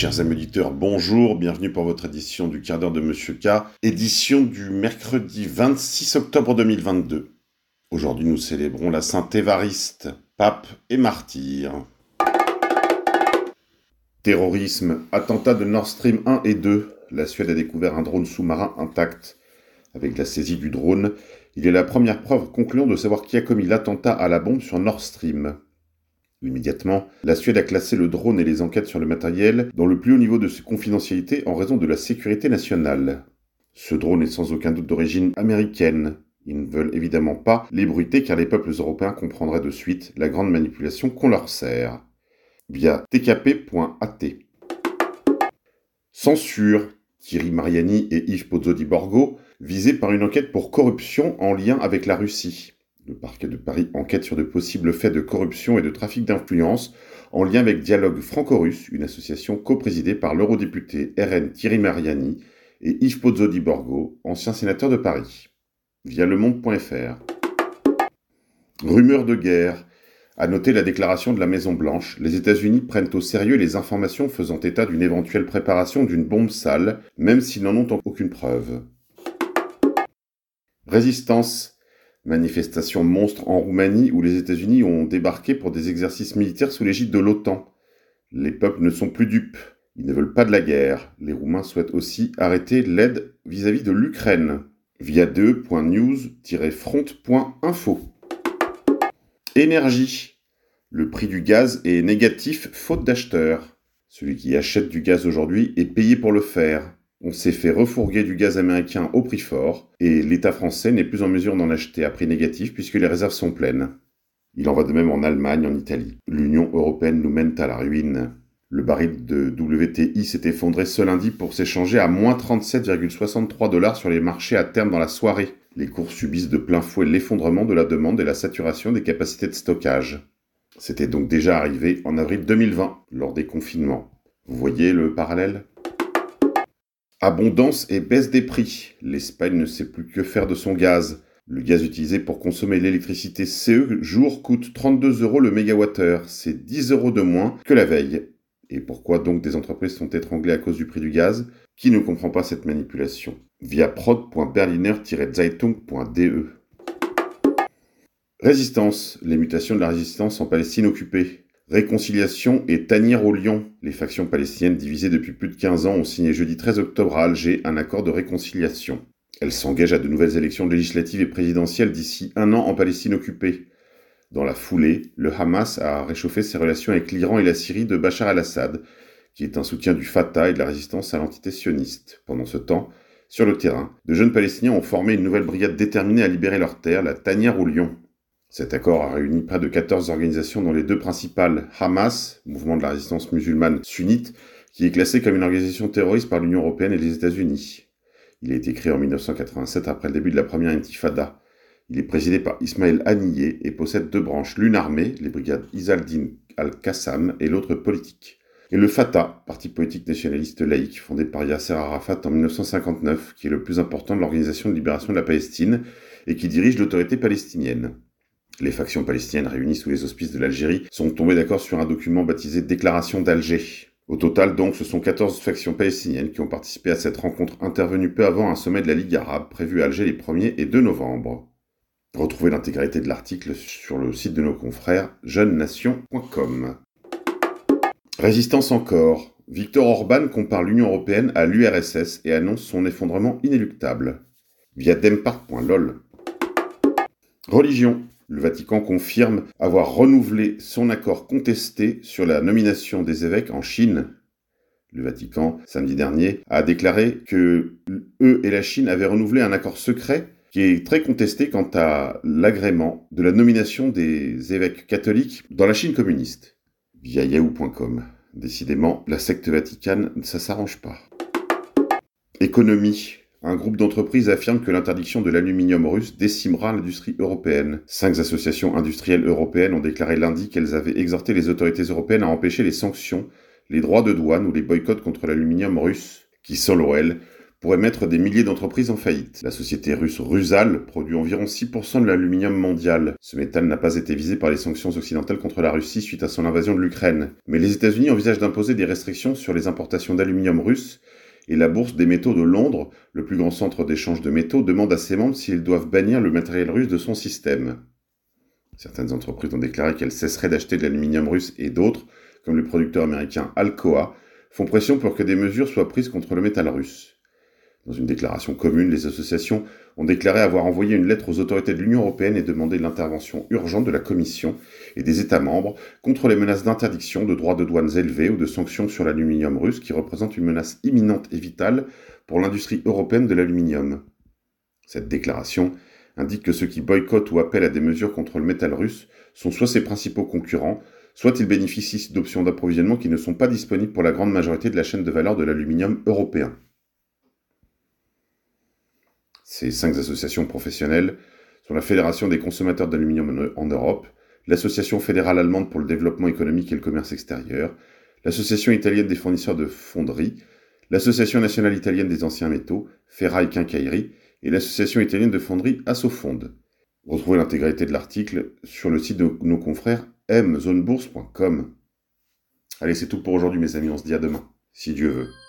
Chers amis auditeurs, bonjour, bienvenue pour votre édition du quart d'heure de Monsieur K, édition du mercredi 26 octobre 2022. Aujourd'hui nous célébrons la Sainte Évariste, pape et martyr. Terrorisme, attentat de Nord Stream 1 et 2, la Suède a découvert un drone sous-marin intact. Avec la saisie du drone, il est la première preuve concluante de savoir qui a commis l'attentat à la bombe sur Nord Stream. Immédiatement, la Suède a classé le drone et les enquêtes sur le matériel dans le plus haut niveau de confidentialité en raison de la sécurité nationale. Ce drone est sans aucun doute d'origine américaine. Ils ne veulent évidemment pas l'ébruiter car les peuples européens comprendraient de suite la grande manipulation qu'on leur sert. Via tkp.at. Censure. Thierry Mariani et Yves Pozzo di Borgo visés par une enquête pour corruption en lien avec la Russie. Le parquet de Paris enquête sur de possibles faits de corruption et de trafic d'influence en lien avec Dialogue Franco-Russe, une association coprésidée par l'eurodéputé RN Thierry Mariani et Yves Pozzo di Borgo, ancien sénateur de Paris. Via lemonde.fr. Rumeur de guerre. À noter la déclaration de la Maison-Blanche, les États-Unis prennent au sérieux les informations faisant état d'une éventuelle préparation d'une bombe sale, même s'ils n'en ont aucune preuve. Résistance. Manifestation monstre en Roumanie où les États-Unis ont débarqué pour des exercices militaires sous l'égide de l'OTAN. Les peuples ne sont plus dupes. Ils ne veulent pas de la guerre. Les Roumains souhaitent aussi arrêter l'aide vis-à-vis de l'Ukraine. Via 2.news-front.info. Énergie. Le prix du gaz est négatif faute d'acheteurs. Celui qui achète du gaz aujourd'hui est payé pour le faire. On s'est fait refourguer du gaz américain au prix fort, et l'État français n'est plus en mesure d'en acheter à prix négatif puisque les réserves sont pleines. Il en va de même en Allemagne, en Italie. L'Union européenne nous mène à la ruine. Le baril de WTI s'est effondré ce lundi pour s'échanger à moins 37,63 dollars sur les marchés à terme dans la soirée. Les cours subissent de plein fouet l'effondrement de la demande et la saturation des capacités de stockage. C'était donc déjà arrivé en avril 2020, lors des confinements. Vous voyez le parallèle? Abondance et baisse des prix. L'Espagne ne sait plus que faire de son gaz. Le gaz utilisé pour consommer l'électricité CE jour coûte 32 euros le mégawattheure. C'est 10 euros de moins que la veille. Et pourquoi donc des entreprises sont étranglées à cause du prix du gaz? Qui ne comprend pas cette manipulation? Via prod.berliner-zeitung.de Résistance. Les mutations de la résistance en Palestine occupée. Réconciliation et tanière au lion. Les factions palestiniennes divisées depuis plus de 15 ans ont signé jeudi 13 octobre à Alger un accord de réconciliation. Elles s'engagent à de nouvelles élections législatives et présidentielles d'ici un an en Palestine occupée. Dans la foulée, le Hamas a réchauffé ses relations avec l'Iran et la Syrie de Bachar al-Assad, qui est un soutien du Fatah et de la résistance à l'entité sioniste. Pendant ce temps, sur le terrain, de jeunes Palestiniens ont formé une nouvelle brigade déterminée à libérer leurs terres, la Tanière au Lion. Cet accord a réuni près de 14 organisations dont les deux principales, Hamas, mouvement de la résistance musulmane sunnite, qui est classé comme une organisation terroriste par l'Union européenne et les États-Unis. Il a été créé en 1987 après le début de la première intifada. Il est présidé par Ismaël Haniyeh et possède deux branches, l'une armée, les brigades Isaldin al-Qassam, et l'autre politique. Et le Fatah, parti politique nationaliste laïque fondé par Yasser Arafat en 1959, qui est le plus important de l'Organisation de libération de la Palestine et qui dirige l'autorité palestinienne. Les factions palestiniennes réunies sous les auspices de l'Algérie sont tombées d'accord sur un document baptisé Déclaration d'Alger. Au total, donc, ce sont 14 factions palestiniennes qui ont participé à cette rencontre intervenue peu avant un sommet de la Ligue arabe prévu à Alger les 1er et 2 novembre. Retrouvez l'intégralité de l'article sur le site de nos confrères jeunenation.com. Résistance encore. Victor Orban compare l'Union européenne à l'URSS et annonce son effondrement inéluctable. Via dempart.lol. Religion. Le Vatican confirme avoir renouvelé son accord contesté sur la nomination des évêques en Chine. Le Vatican, samedi dernier, a déclaré que eux et la Chine avaient renouvelé un accord secret qui est très contesté quant à l'agrément de la nomination des évêques catholiques dans la Chine communiste, via yahoo.com. Décidément, la secte vaticane, ça s'arrange pas. Économie. Un groupe d'entreprises affirme que l'interdiction de l'aluminium russe décimera l'industrie européenne. Cinq associations industrielles européennes ont déclaré lundi qu'elles avaient exhorté les autorités européennes à empêcher les sanctions, les droits de douane ou les boycotts contre l'aluminium russe, qui, selon elles, pourrait mettre des milliers d'entreprises en faillite. La société russe Rusal produit environ 6% de l'aluminium mondial. Ce métal n'a pas été visé par les sanctions occidentales contre la Russie suite à son invasion de l'Ukraine. Mais les États-Unis envisagent d'imposer des restrictions sur les importations d'aluminium russe et la Bourse des métaux de Londres, le plus grand centre d'échange de métaux, demande à ses membres s'ils doivent bannir le matériel russe de son système. Certaines entreprises ont déclaré qu'elles cesseraient d'acheter de l'aluminium russe et d'autres, comme le producteur américain Alcoa, font pression pour que des mesures soient prises contre le métal russe. Dans une déclaration commune, les associations ont déclaré avoir envoyé une lettre aux autorités de l'Union européenne et demandé l'intervention urgente de la Commission et des États membres contre les menaces d'interdiction de droits de douanes élevés ou de sanctions sur l'aluminium russe qui représentent une menace imminente et vitale pour l'industrie européenne de l'aluminium. Cette déclaration indique que ceux qui boycottent ou appellent à des mesures contre le métal russe sont soit ses principaux concurrents, soit ils bénéficient d'options d'approvisionnement qui ne sont pas disponibles pour la grande majorité de la chaîne de valeur de l'aluminium européen. Ces cinq associations professionnelles sont la Fédération des consommateurs d'aluminium en Europe, l'Association fédérale allemande pour le développement économique et le commerce extérieur, l'Association italienne des fournisseurs de fonderie, l'Association nationale italienne des anciens métaux, Ferraille Quincaillerie, et l'Association italienne de fonderie Assofonde. Retrouvez l'intégralité de l'article sur le site de nos confrères mzonebourse.com. Allez, c'est tout pour aujourd'hui mes amis, on se dit à demain, si Dieu veut.